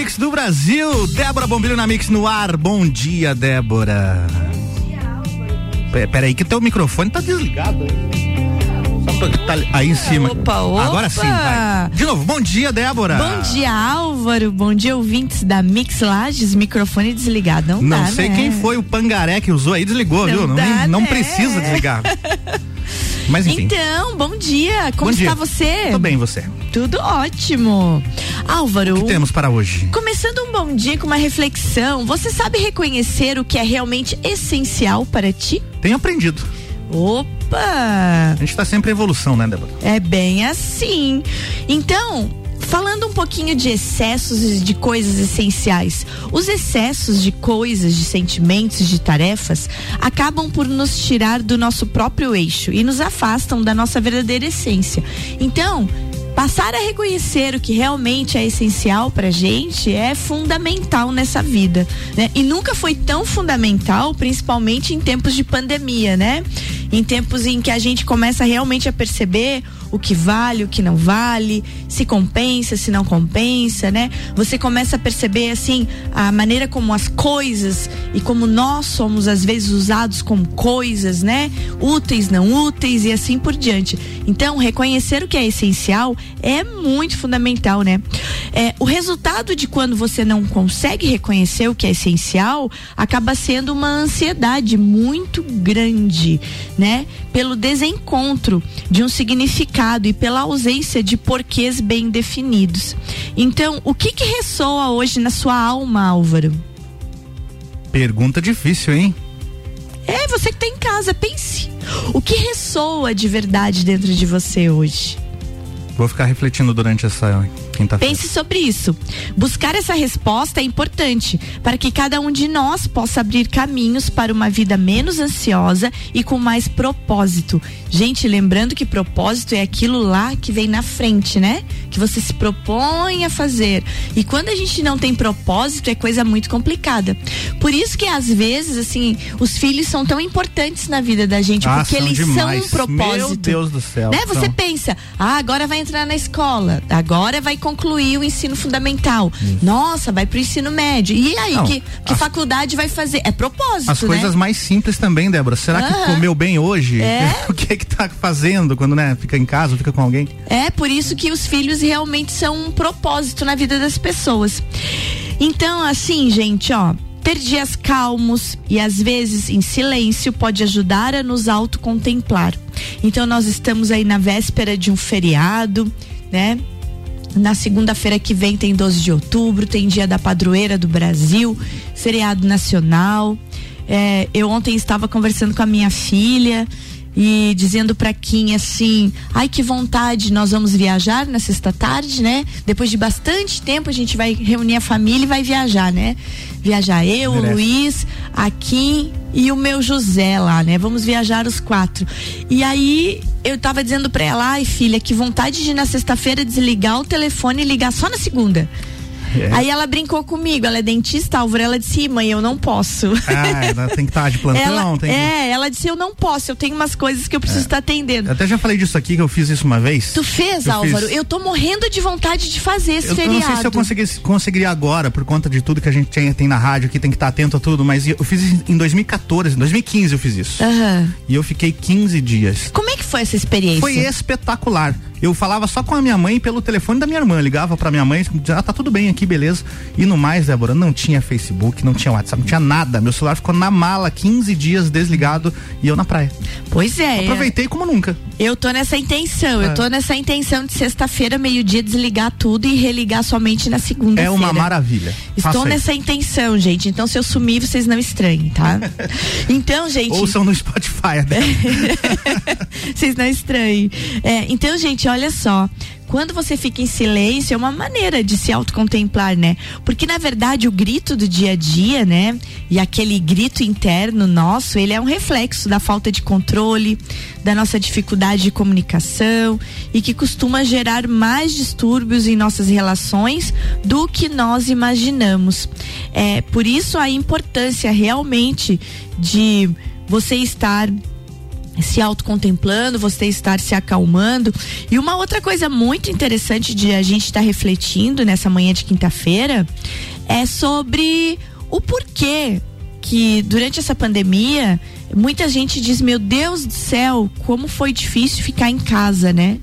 Mix do Brasil. Débora Bombilho na Mix no ar. Bom dia, Débora. Pera Peraí, que teu microfone tá desligado aí. Tá aí em cima. Opa, opa. Agora sim, vai. De novo, bom dia, Débora. Bom dia, Álvaro. Bom dia, ouvintes da Mix Lages. Microfone desligado. Não, Não dá, sei né? quem foi o pangaré que usou aí, desligou, Não viu? Não, dá, não né? precisa desligar. Mas enfim. Então, bom dia. Como bom dia. está você? Tô bem, você. Tudo ótimo. Álvaro. O que temos para hoje? Começando um bom dia com uma reflexão, você sabe reconhecer o que é realmente essencial para ti? Tenho aprendido. Opa! A gente tá sempre em evolução, né, Débora? É bem assim. Então, falando um pouquinho de excessos e de coisas essenciais. Os excessos de coisas, de sentimentos, de tarefas, acabam por nos tirar do nosso próprio eixo e nos afastam da nossa verdadeira essência. Então, Passar a reconhecer o que realmente é essencial pra gente é fundamental nessa vida, né? E nunca foi tão fundamental, principalmente em tempos de pandemia, né? Em tempos em que a gente começa realmente a perceber o que vale, o que não vale, se compensa, se não compensa, né? Você começa a perceber assim a maneira como as coisas e como nós somos às vezes usados como coisas, né? Úteis, não úteis e assim por diante. Então, reconhecer o que é essencial é muito fundamental, né? É, o resultado de quando você não consegue reconhecer o que é essencial acaba sendo uma ansiedade muito grande, né? Pelo desencontro de um significado e pela ausência de porquês bem definidos. Então, o que que ressoa hoje na sua alma, Álvaro? Pergunta difícil, hein? É, você que tá em casa, pense. O que ressoa de verdade dentro de você hoje? Vou ficar refletindo durante essa quinta-feira. Pense sobre isso. Buscar essa resposta é importante para que cada um de nós possa abrir caminhos para uma vida menos ansiosa e com mais propósito. Gente, lembrando que propósito é aquilo lá que vem na frente, né? Que você se propõe a fazer. E quando a gente não tem propósito, é coisa muito complicada. Por isso que às vezes, assim, os filhos são tão importantes na vida da gente, Ah, porque são eles demais. são um propósito. Meu Deus do céu. Né? Você pensa, ah, agora vai entrar na escola, agora vai concluir o ensino fundamental. Nossa, vai pro ensino médio. E aí, Não, que, que as- faculdade vai fazer? É propósito, As né? coisas mais simples também, Débora. Será que comeu bem hoje? É. o que é que tá fazendo quando, né, fica em casa fica com alguém? É por isso que os filhos realmente são um propósito na vida das pessoas. Então, assim, gente, ó, ter dias calmos e às vezes em silêncio pode ajudar a nos autocontemplar. Então, nós estamos aí na véspera de um feriado, né? Na segunda-feira que vem tem 12 de outubro, tem dia da padroeira do Brasil, feriado nacional. É, eu ontem estava conversando com a minha filha e dizendo pra Kim assim: ai que vontade, nós vamos viajar na sexta tarde, né? Depois de bastante tempo a gente vai reunir a família e vai viajar, né? Viajar eu, o Merece. Luiz, a Kim e o meu José lá, né? Vamos viajar os quatro. E aí eu tava dizendo pra ela, ai filha, que vontade de na sexta-feira desligar o telefone e ligar só na segunda. É. Aí ela brincou comigo, ela é dentista, Álvaro, ela disse, "Ih, mãe, eu não posso. Ah, ela tem que estar de plantão, ela, tem que... É, ela disse, eu não posso, eu tenho umas coisas que eu preciso estar atendendo. Eu até já falei disso aqui, que eu fiz isso uma vez. Tu fez, Eu Álvaro? fiz. Eu tô morrendo de vontade de fazer esse Eu, eu feriado. não sei se eu consegui, conseguiria agora, por conta de tudo que a gente tem, tem na rádio, que tem que estar atento a tudo, mas eu fiz isso em 2014, em 2015 eu fiz isso. Aham. E eu fiquei 15 dias. Como é que foi essa experiência? Foi espetacular. Eu falava só com a minha mãe pelo telefone da minha irmã. Eu ligava pra minha mãe, dizia, ah, tá tudo bem aqui, beleza. E no mais, Débora, não tinha Facebook, não tinha WhatsApp, não tinha nada. Meu celular ficou na mala 15 dias desligado e eu na praia. Pois é. Aproveitei como nunca. Eu tô nessa intenção, eu É. tô nessa intenção de sexta-feira, meio-dia, desligar tudo e religar somente na segunda-feira. É uma maravilha. Estou Faça nessa intenção, gente. Então, se eu sumir, vocês não estranhem, tá? então, gente. Ouçam no Spotify. né? Vocês não estranhem. É, então, gente, olha só. quando você fica em silêncio, é uma maneira de se autocontemplar, né? Porque na verdade o grito do dia a dia, né? E aquele grito interno nosso, ele é um reflexo da falta de controle, da nossa dificuldade de comunicação e que costuma gerar mais distúrbios em nossas relações do que nós imaginamos. É por isso a importância realmente de você estar se autocontemplando, você estar se acalmando. E uma outra coisa muito interessante de a gente estar tá refletindo nessa manhã de quinta-feira é sobre o porquê que durante essa pandemia muita gente diz: Meu Deus do céu, como foi difícil ficar em casa, né?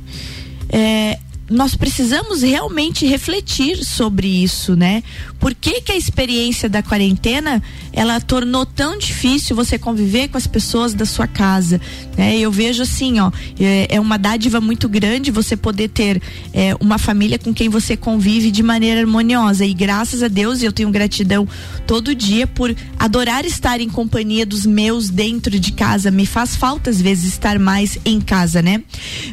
É, nós precisamos realmente refletir sobre isso, né? Por que, que a experiência da quarentena ela tornou tão difícil você conviver com as pessoas da sua casa? Né? Eu vejo assim, ó, é, é uma dádiva muito grande você poder ter é, uma família com quem você convive de maneira harmoniosa e graças a Deus eu tenho gratidão todo dia por adorar estar em companhia dos meus dentro de casa. Me faz falta às vezes estar mais em casa, né?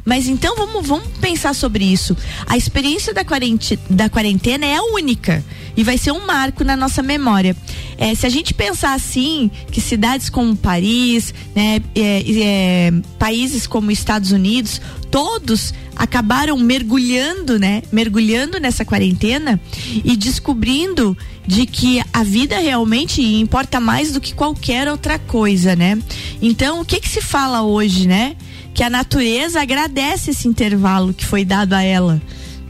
Mas então vamos vamos pensar sobre isso. A experiência da quarentena, da quarentena é única e vai ser um marco na nossa memória. É, se a gente pensar assim, que cidades como Paris, né, é, é, países como Estados Unidos, todos acabaram mergulhando, né, mergulhando nessa quarentena e descobrindo de que a vida realmente importa mais do que qualquer outra coisa, né? Então, o que que se fala hoje, né? que a natureza agradece esse intervalo que foi dado a ela.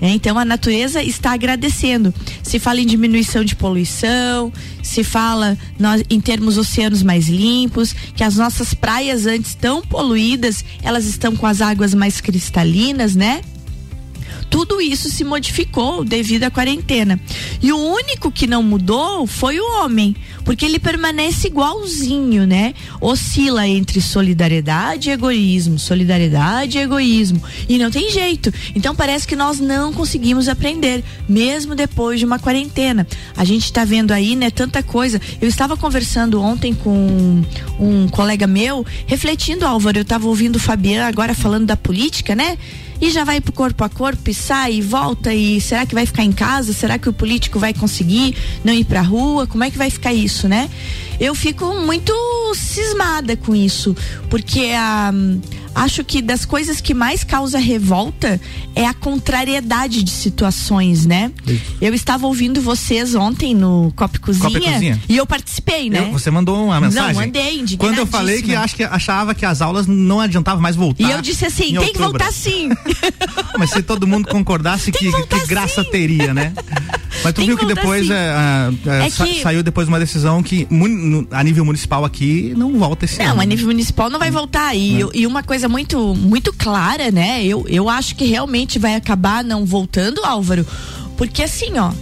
É, então a natureza está agradecendo. Se fala em diminuição de poluição, se fala nós, em termos oceanos mais limpos, que as nossas praias antes tão poluídas, elas estão com as águas mais cristalinas, né? tudo isso se modificou devido à quarentena. E o único que não mudou foi o homem, porque ele permanece igualzinho, né? Oscila entre solidariedade e egoísmo, solidariedade e egoísmo. E não tem jeito. Então parece que nós não conseguimos aprender, mesmo depois de uma quarentena. A gente está vendo aí, né, tanta coisa. Eu estava conversando ontem com um colega meu, refletindo, Álvaro, eu estava ouvindo o Fabiano agora falando da política, né? E já vai pro corpo a corpo e sai e volta e será que vai ficar em casa? Será que o político vai conseguir não ir pra rua? Como é que vai ficar isso, né? Eu fico muito cismada com isso, porque a acho que das coisas que mais causa revolta é a contrariedade de situações, né? Isso. Eu estava ouvindo vocês ontem no Copa Cozinha, Copa Cozinha. e eu participei, né? Eu, você mandou uma mensagem? Não, mandei, Quando eu falei que acho que achava que as aulas não adiantava mais voltar. E eu disse assim, tem outubro. que voltar sim. Mas se todo mundo concordasse que, que, que graça sim. teria, né? Mas tu tem viu que, que depois é, é, é sa que... saiu depois uma decisão que a nível municipal aqui não volta esse não, ano. Não, a nível municipal não vai voltar. E, é. e uma coisa muito, muito clara, né? Eu, eu acho que realmente vai acabar não voltando, Álvaro. Porque assim, ó,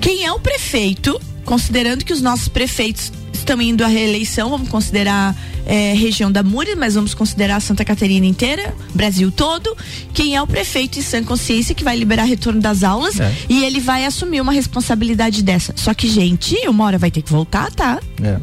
quem é o prefeito, considerando que os nossos prefeitos estão indo à reeleição, vamos considerar é, região da Múria, mas vamos considerar Santa Catarina inteira, Brasil todo. Quem é o prefeito em sã consciência que vai liberar retorno das aulas é. e ele vai assumir uma responsabilidade dessa. Só que, gente, uma hora vai ter que voltar, tá? É.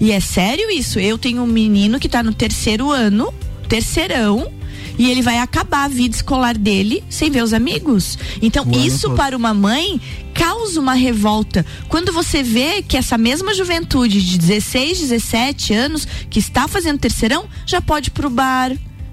E é sério isso. Eu tenho um menino que está no terceiro ano, terceirão, e ele vai acabar a vida escolar dele sem ver os amigos. Então, isso para uma mãe causa uma revolta. Quando você vê que essa mesma juventude de 16, 17 anos que está fazendo terceirão já pode ir pro bar,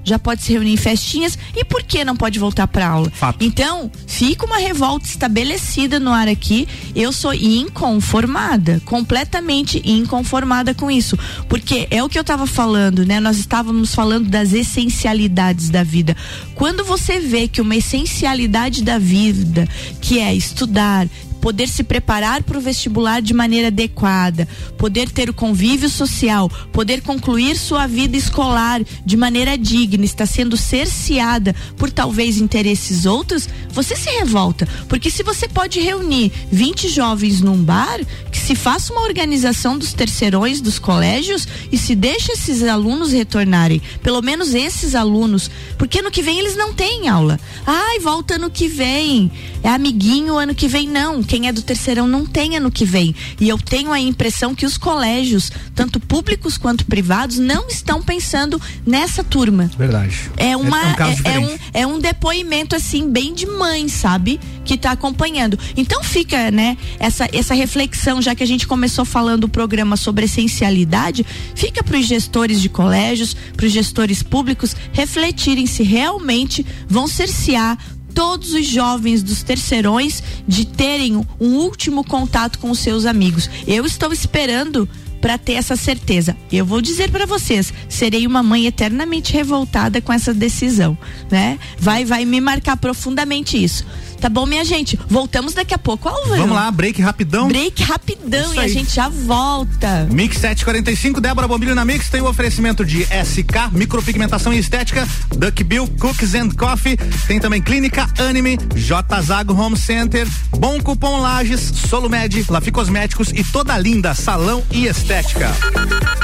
já pode se reunir em festinhas e por que não pode voltar para aula? Fato. Então, fica uma revolta estabelecida no ar aqui. Eu sou inconformada, completamente inconformada com isso, porque é o que eu estava falando, né? Nós estávamos falando das essencialidades da vida. Quando você vê que uma essencialidade da vida, que é estudar, poder se preparar para o vestibular de maneira adequada, poder ter o convívio social, poder concluir sua vida escolar de maneira digna, está sendo cerceada por talvez interesses outros, você se revolta. Porque se você pode reunir 20 jovens num bar, que se faça uma organização dos terceirões dos colégios e se deixe esses alunos retornarem, pelo menos esses alunos, porque ano que vem eles não têm aula. Ai, volta ano que vem. É amiguinho ano que vem não. Quem é do terceirão não tem ano que vem. E eu tenho a impressão que os colégios, tanto públicos quanto privados, não estão pensando nessa turma. Verdade. É uma é, é, é um, é um depoimento assim bem de mãe, sabe? Que está acompanhando. Então fica, né, essa essa reflexão, já que a gente começou falando o programa sobre essencialidade, fica para os gestores de colégios, para os gestores públicos refletirem se realmente vão cercear todos os jovens dos terceirões de terem um último contato com os seus amigos. Eu estou esperando para ter essa certeza. Eu vou dizer para vocês, serei uma mãe eternamente revoltada com essa decisão, né? Vai vai me marcar profundamente isso. Tá bom, minha gente? Voltamos daqui a pouco, Álvaro. Vamos lá, break rapidão. Break rapidão e a gente já volta. Mix 745, Débora Bombilho na Mix tem o oferecimento de SK, micropigmentação e estética, Duck Bill, Cookies and Coffee, tem também Clínica Anime, J Zago Home Center, Bom Cupom Lages, Solumed, Lafi Cosméticos e toda linda salão e estética.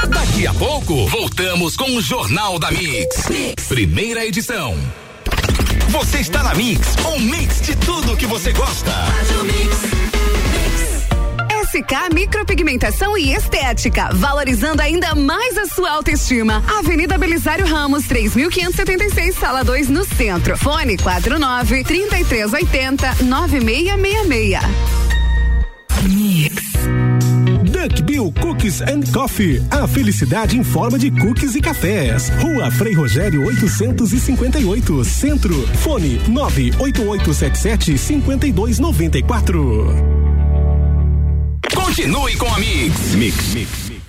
Daqui a pouco, voltamos com o Jornal da mix. mix. Primeira edição. Você está na Mix, um mix de tudo que você gosta. SK Micropigmentação e Estética, valorizando ainda mais a sua autoestima. Avenida Belisário Ramos, 3576, sala 2, no centro. Fone 49 3380 9666. Duck Bill Cookies and Coffee. A felicidade em forma de cookies e cafés. Rua Frei Rogério 858, Centro. Fone 98877 5294. Continue com a Mix. Mix. Mix.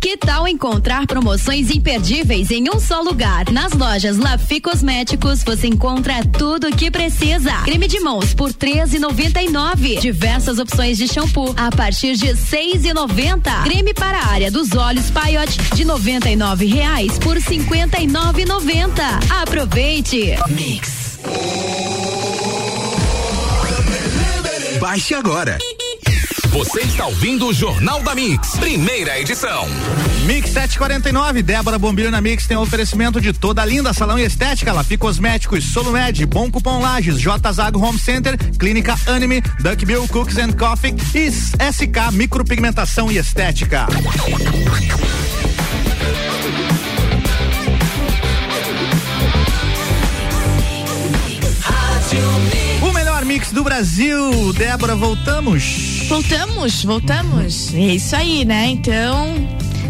Que tal encontrar promoções imperdíveis em um só lugar? Nas lojas Lafi Cosméticos você encontra tudo o que precisa. Creme de mãos por 13,99. Diversas opções de shampoo a partir de 6,90. Creme para a área dos olhos Paiote de R$ reais por 59,90. Aproveite. Mix. Baixe agora. Você está ouvindo o Jornal da Mix, primeira edição. Mix 749, Débora Bombilho na Mix tem oferecimento de toda a linda salão e estética, Lafi Cosméticos, Solumed, Bom Cupom Lages, J Zago Home Center, Clínica Anime, Duck Bill Cooks and Coffee e SK Micropigmentação e Estética. Mix do Brasil. Débora, voltamos. Voltamos, voltamos. É isso aí, né? Então,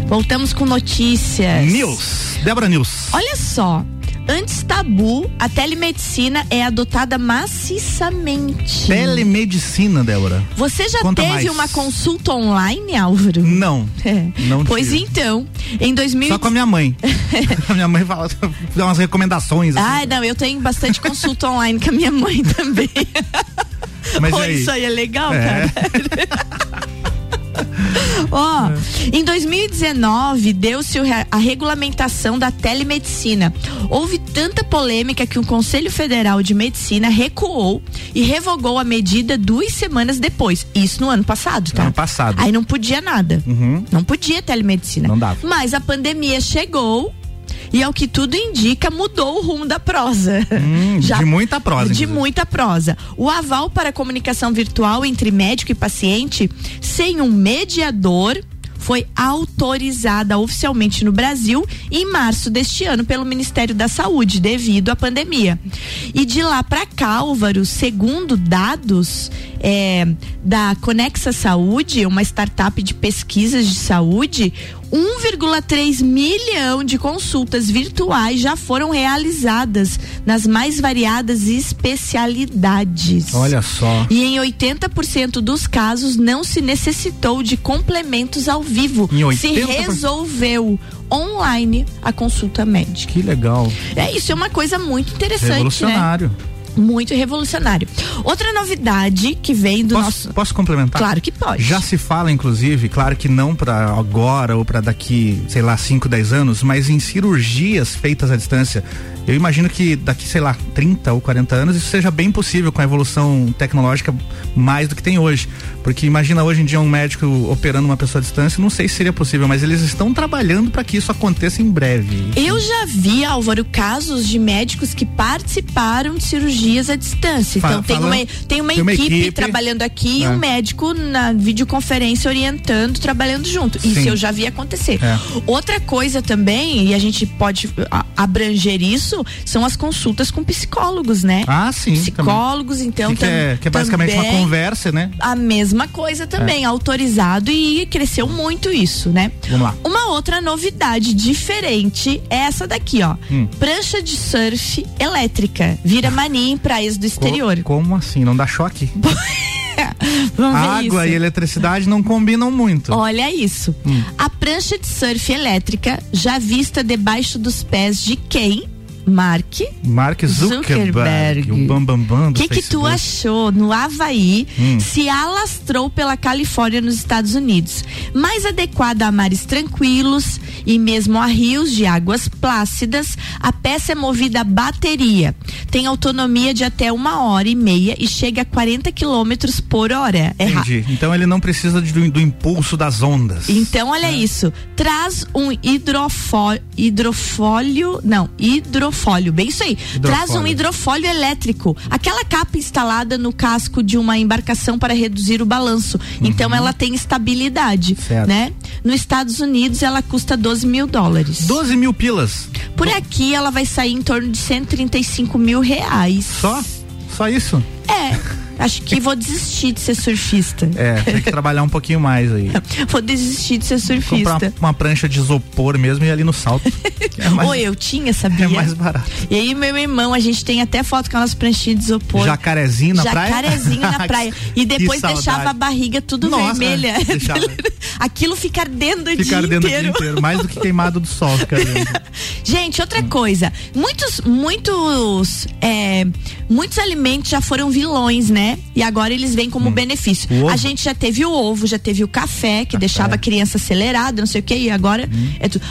voltamos com notícias. News. Débora News. Olha só. Antes tabu, a telemedicina é adotada maciçamente. Telemedicina, Débora. Você já Conta teve mais. uma consulta online, Álvaro? Não. É. Não pois tive. então, em 2000 Só com a minha mãe. a minha mãe fala, dá umas recomendações. assim. Ai, não, eu tenho bastante consulta online com a minha mãe também. Mas Pô, aí? isso aí é legal, É. cara. Ó, em 2019 deu-se a regulamentação da telemedicina. Houve tanta polêmica que o Conselho Federal de Medicina recuou e revogou a medida duas semanas depois. Isso no ano passado, tá? Ano passado. Aí não podia nada. Uhum. Não podia telemedicina. Não dava. Mas a pandemia chegou e ao que tudo indica mudou o rumo da prosa. Hum, de muita prosa, De inclusive. muita prosa. O aval para a comunicação virtual entre médico e paciente sem um mediador foi autorizada oficialmente no Brasil em março deste ano pelo Ministério da Saúde devido à pandemia. E de lá para cá, Álvaro, segundo dados é, da Conexa Saúde, uma startup de pesquisas de saúde, 1,3 milhão de consultas virtuais já foram realizadas nas mais variadas especialidades. Olha só. E em 80% dos casos não se necessitou de complementos ao vivo. Em Se 80%? resolveu online a consulta médica. Que legal. É isso, é uma coisa muito interessante, Revolucionário. né? Muito revolucionário. Outra novidade que vem do Posso, nosso. posso complementar? Claro que pode. Já se fala, inclusive, claro que não para agora ou para daqui, sei lá, 5, 10 anos, mas em cirurgias feitas à distância. Eu imagino que daqui, sei lá, 30 ou 40 anos isso seja bem possível com a evolução tecnológica mais do que tem hoje. Porque imagina hoje em dia um médico operando uma pessoa à distância, não sei se seria possível, mas eles estão trabalhando para que isso aconteça em breve. Eu já vi, Álvaro, casos de médicos que participaram de cirurgias à distância. Então tem fala- uma, tem uma tem uma equipe, equipe. trabalhando aqui e É. um médico na videoconferência orientando, trabalhando junto. Isso Sim. eu já vi acontecer. É. Outra coisa também, e a gente pode abranger isso, são as consultas com psicólogos, né? Ah, sim. também. Psicólogos, então. que, é, que é basicamente uma também conversa, né? a mesma coisa também, autorizado e cresceu muito isso, né? Vamos lá. Uma outra novidade diferente é essa daqui, ó. Hum. Prancha de surf elétrica. Vira mania em praias do exterior. Co- como assim? Não dá choque? Vamos ver Água isso. e eletricidade não combinam muito. Olha isso. Hum. A prancha de surf elétrica já vista debaixo dos pés de quem? Mark Mark Zuckerberg, Zuckerberg. o bambambam bam, bam O do que que tu Facebook. achou? No Havaí, Hum. se alastrou pela Califórnia nos Estados Unidos. Mais adequada a mares tranquilos e mesmo a rios de águas plácidas, a peça é movida a bateria. Tem autonomia de até uma hora e meia e chega a 40 quilômetros por hora. É Entendi. Então ele não precisa de- do, do impulso das ondas. então, olha isso. Traz um hidrofó hidrofólio. Não, hidrofólio. Bem isso aí. Traz um Hidrofólio. hidrofólio elétrico. Aquela capa instalada no casco de uma embarcação para reduzir o balanço. Então, ela tem estabilidade. Uhum. Certo. né? Nos Estados Unidos, ela custa 12 mil dólares. 12 mil pilas. Por aqui, ela vai sair em torno de 135 mil reais. Só? Só isso? É. Acho que vou desistir de ser surfista. É, tem que trabalhar um pouquinho mais aí. Vou desistir de ser surfista. Comprar uma prancha de isopor mesmo e ali no salto. É mais, Ou eu tinha, sabia? é mais barato. E aí, meu irmão, a gente tem até foto com elas pranchinhas de isopor. Jacarezinho na praia? Jacarezinho na praia. E depois deixava a barriga tudo Nossa, vermelha. é, deixava. Aquilo fica ardendo o dia ardendo o dia inteiro. inteiro. Mais do que queimado do sol. Fica. Gente, outra coisa. Muitos, muitos, é, muitos alimentos já foram vilões, né? E agora eles vêm como benefício. Hum. O ovo. A gente já teve o ovo, já teve o café, que deixava a criança acelerada, não sei o que, e agora Hum. é tudo.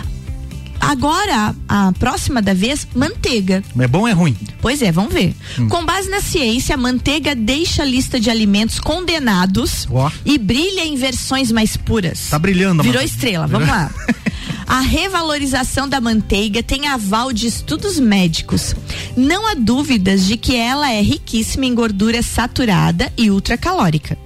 Agora, a próxima da vez, manteiga. É bom ou é ruim? Pois é, vamos ver. Hum. Com base na ciência, a manteiga deixa a lista de alimentos condenados e brilha em versões mais puras. Tá brilhando. Virou estrela, vamos lá. A revalorização da manteiga tem aval de estudos médicos. Não há dúvidas de que ela é riquíssima em gordura saturada e ultracalórica.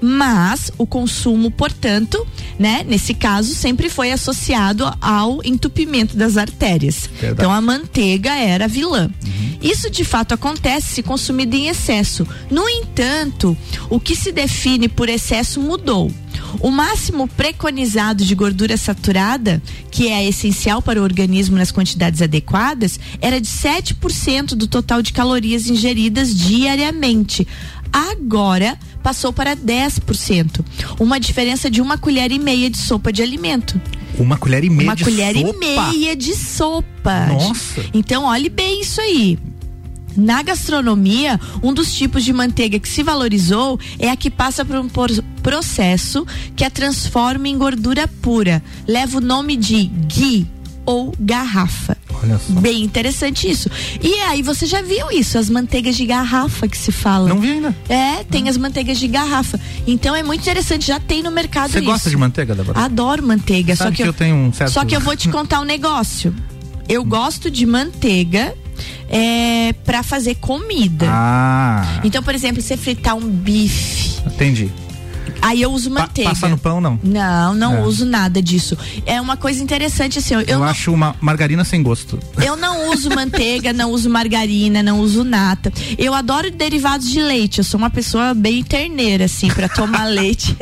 mas o consumo, portanto, né, nesse caso, sempre foi associado ao entupimento das artérias. Verdade. Então a manteiga era vilã. Isso de fato acontece se consumida em excesso. No entanto, o que se define por excesso mudou. O máximo preconizado de gordura saturada, que é essencial para o organismo nas quantidades adequadas, era de 7% do total de calorias ingeridas diariamente. Agora passou para 10%, uma diferença de uma colher e meia de sopa de alimento. Uma colher e meia uma de colher sopa. e meia de sopa. Nossa. Então, olhe bem isso aí. Na gastronomia, um dos tipos de manteiga que se valorizou é a que passa por um processo que a transforma em gordura pura. Leva o nome de ghee ou garrafa. Olha só. Bem interessante isso. E aí você já viu isso, as manteigas de garrafa que se fala. Não vi ainda. É, tem as manteigas de garrafa. Então é muito interessante, já tem no mercado Você gosta de manteiga, Débora? Adoro manteiga, Sabe só que, que eu tenho um certo- Só que eu vou te contar um negócio. Eu gosto de manteiga é, para fazer comida. Ah, Então, por exemplo, você fritar um bife, entendi. aí eu uso Pa- manteiga. passa no pão, não? Não, não É. uso nada disso. É uma coisa interessante assim, eu, Eu, não, acho uma margarina sem gosto. eu não uso manteiga, não uso margarina, não uso nata. Eu adoro derivados de leite. Eu sou uma pessoa bem terneira, assim, pra tomar leite.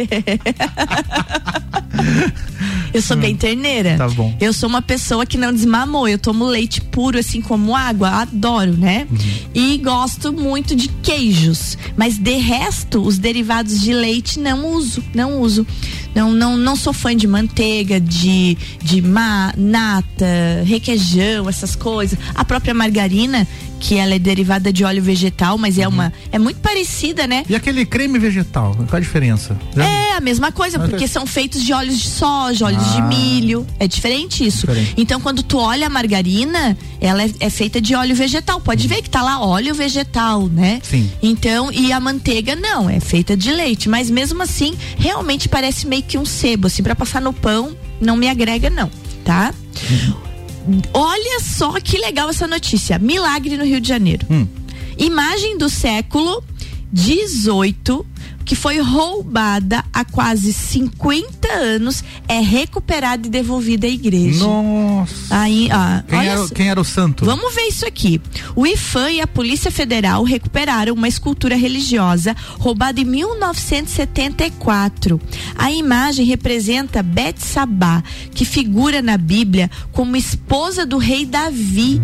eu sou bem terneira. Tá bom. Eu sou uma pessoa que não desmamou. Eu tomo leite puro, assim como água. Adoro, né? Uhum. E gosto muito de queijos. Mas de resto, os derivados de leite não uso. Não uso. Não, não, não sou fã de manteiga, de, de ma, nata, requeijão, essas coisas. A própria margarina, que ela é derivada de óleo vegetal, mas Uhum. é uma. É muito parecida, né? E aquele creme vegetal, qual a diferença? Já- É a mesma coisa, Mas porque é- são feitos de óleos de soja, óleos de Ah. milho. É diferente isso. Diferente. Então, quando tu olha a margarina, ela é, é feita de óleo vegetal. Pode ver que tá lá óleo vegetal, né? Sim. Então, e a manteiga não, é feita de leite. Mas mesmo assim, realmente parece meio que um sebo, assim, pra passar no pão, não me agrega, não, tá? Olha só que legal essa notícia. Milagre no Rio de Janeiro. Hum. Imagem do século 18 que foi roubada há quase 50 anos é recuperada e devolvida à igreja. Nossa. Aí, ah, Quem era, quem era o santo? Vamos ver isso aqui. O IFAM e a Polícia Federal recuperaram uma escultura religiosa roubada em 1974. A imagem representa Betsabá, que figura na Bíblia como esposa do rei Davi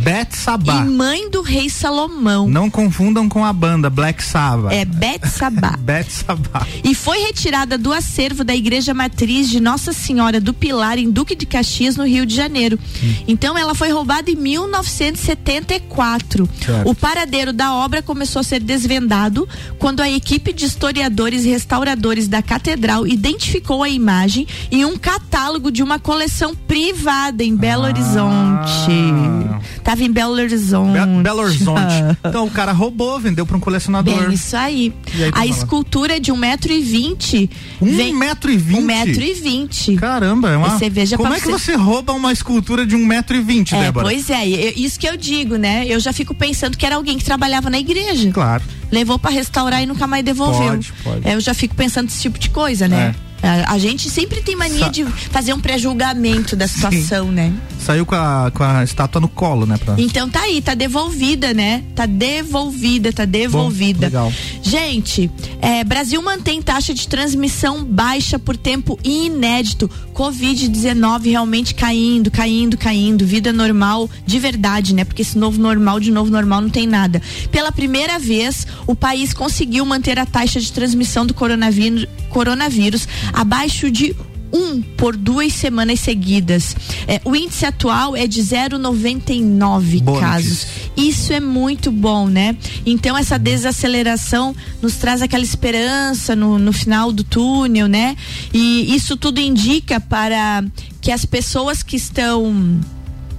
e mãe do rei Salomão. Não confundam com a banda Black Sabbath. É Betsabá. Bet Sabá. e foi retirada do acervo da Igreja Matriz de Nossa Senhora do Pilar em Duque de Caxias, no Rio de Janeiro. Então ela foi roubada em 1974. Certo. O paradeiro da obra começou a ser desvendado quando a equipe de historiadores e restauradores da catedral identificou a imagem em um catálogo de uma coleção privada em Belo Ah. Horizonte. Tava em Belo Horizonte. Be Belo Horizonte. Então o cara roubou, vendeu pra um colecionador. Bem, isso aí. Aí, a escultura é de um metro e vinte. Um vem- metro e vinte? Um metro e vinte. Caramba, é uma. Você veja Como é que você- você rouba uma escultura de um metro e vinte, É, Débora? pois é, eu- isso que eu digo, né? Eu já fico pensando que era alguém que trabalhava na igreja. Claro. Levou pra restaurar e nunca mais devolveu. Pode, pode. É, eu já fico pensando nesse tipo de coisa, né? É. A, a gente sempre tem mania Sa- de fazer um pré-julgamento da situação, né? Saiu com a, com a estátua no colo, né? Pra... Então tá aí, tá devolvida, né? Tá devolvida, tá devolvida. legal. Gente, é, Brasil mantém taxa de transmissão baixa por tempo inédito. Covid-19 realmente caindo, caindo, caindo. Vida normal de verdade, né? Porque esse novo normal, de novo normal, não tem nada. Pela primeira vez, o país conseguiu manter a taxa de transmissão do coronavírus, coronavírus abaixo de um por duas semanas seguidas. É, o índice atual é de 0,99 Boa casos. Isso é muito bom, né? Então essa desaceleração nos traz aquela esperança no, no final do túnel, né? E isso tudo indica para que as pessoas que estão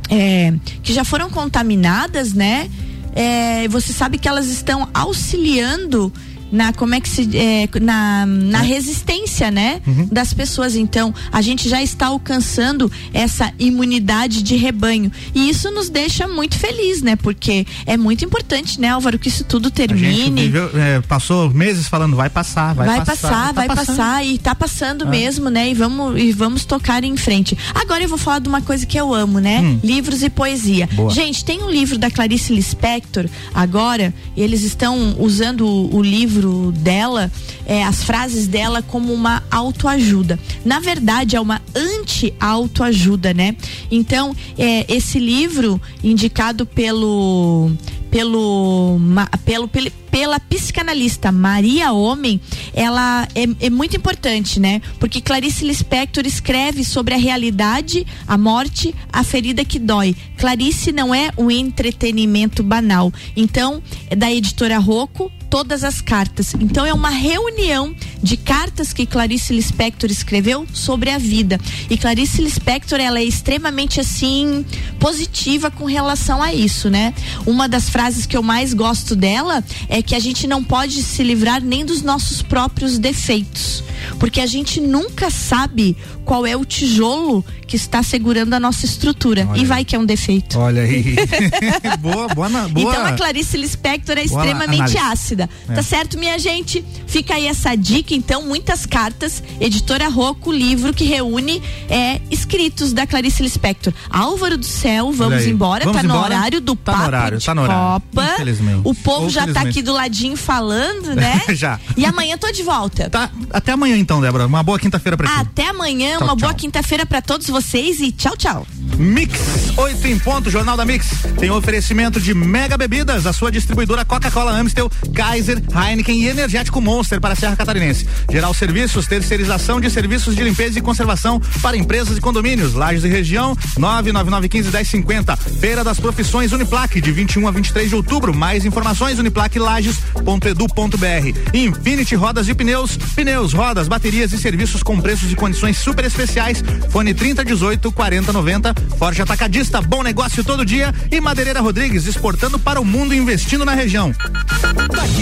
é, que já foram contaminadas, né? É, você sabe que elas estão auxiliando na como é que se é, na, na resistência, né, das pessoas. Então, a gente já está alcançando essa imunidade de rebanho e isso nos deixa muito feliz, né? Porque é muito importante, né, Álvaro, que isso tudo termine. viveu, é, passou meses falando, vai passar, vai, Vai, passar. passar, tá vai passando. passar e tá passando Ah. mesmo, né? E vamos, e vamos tocar em frente. Agora eu vou falar de uma coisa que eu amo, né? Livros e poesia. Hum. Boa. Gente, tem um livro da Clarice Lispector agora, e eles estão usando o, o livro dela, é, as frases dela como uma autoajuda. Na verdade, é uma anti-autoajuda, né? Então, é, esse livro, indicado pelo pelo, pelo- pela psicanalista Maria Homem, ela é, é muito importante, né? Porque Clarice Lispector escreve sobre a realidade, a morte, a ferida que dói. Clarice não é um entretenimento banal. Então, é da editora Rocco, todas as cartas. Então é uma reunião de cartas que Clarice Lispector escreveu sobre a vida. E Clarice Lispector, ela é extremamente assim positiva com relação a isso, né? Uma das frases que eu mais gosto dela é que a gente não pode se livrar nem dos nossos próprios defeitos, porque a gente nunca sabe qual é o tijolo que está segurando a nossa estrutura. Olha e vai que é um defeito. Olha aí. boa, boa, boa. Então a Clarice Lispector é Boa extremamente análise. ácida. É. Tá certo, minha gente? Fica aí essa dica, então, muitas cartas. Editora Rocco, livro que reúne é, escritos da Clarice Lispector. Álvaro do Céu, vamos embora. Vamos tá no embora? horário do Tá no papo horário, de tá no horário. Copa. Infelizmente. O povo Ou já tá aqui do ladinho falando, né? Já. E amanhã tô de volta. Tá, até amanhã então, Débora. Uma boa quinta-feira pra ti. Até amanhã, Tchau, uma boa tchau. quinta-feira pra todos vocês e tchau, tchau. Mix 8 em ponto, Jornal da Mix. Tem oferecimento de Mega Bebidas, a sua distribuidora Coca-Cola Amstel, Kaiser, Heineken e Energético Monster para a Serra Catarinense. Geral Serviços, terceirização de serviços de limpeza e conservação para empresas e condomínios. Lages e região, 999151050. Feira das Profissões Uniplaque, de 21 a 23 de outubro. Mais informações, uniplaquelages.edu.br. Infinity Rodas e Pneus, pneus, rodas, baterias e serviços com preços e condições super especiais. Fone 3018 4090. Forte Atacadista, bom negócio todo dia. E Madeireira Rodrigues, exportando para o mundo, investindo na região.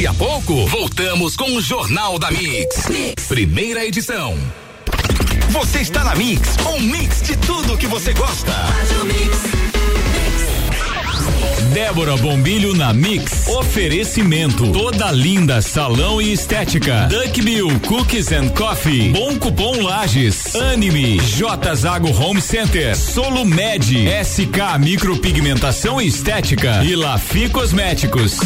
A pouco, voltamos com o Jornal da mix. Primeira edição. Você está na Mix, um mix de tudo que você gosta. Débora Bombilho na Mix. Oferecimento. Toda linda salão e estética. Duck Bill Cookies and Coffee. Bom cupom Lages. Anime. J Zago Home Center. Solo Med. SK Micropigmentação e Estética. E Lafi Cosméticos.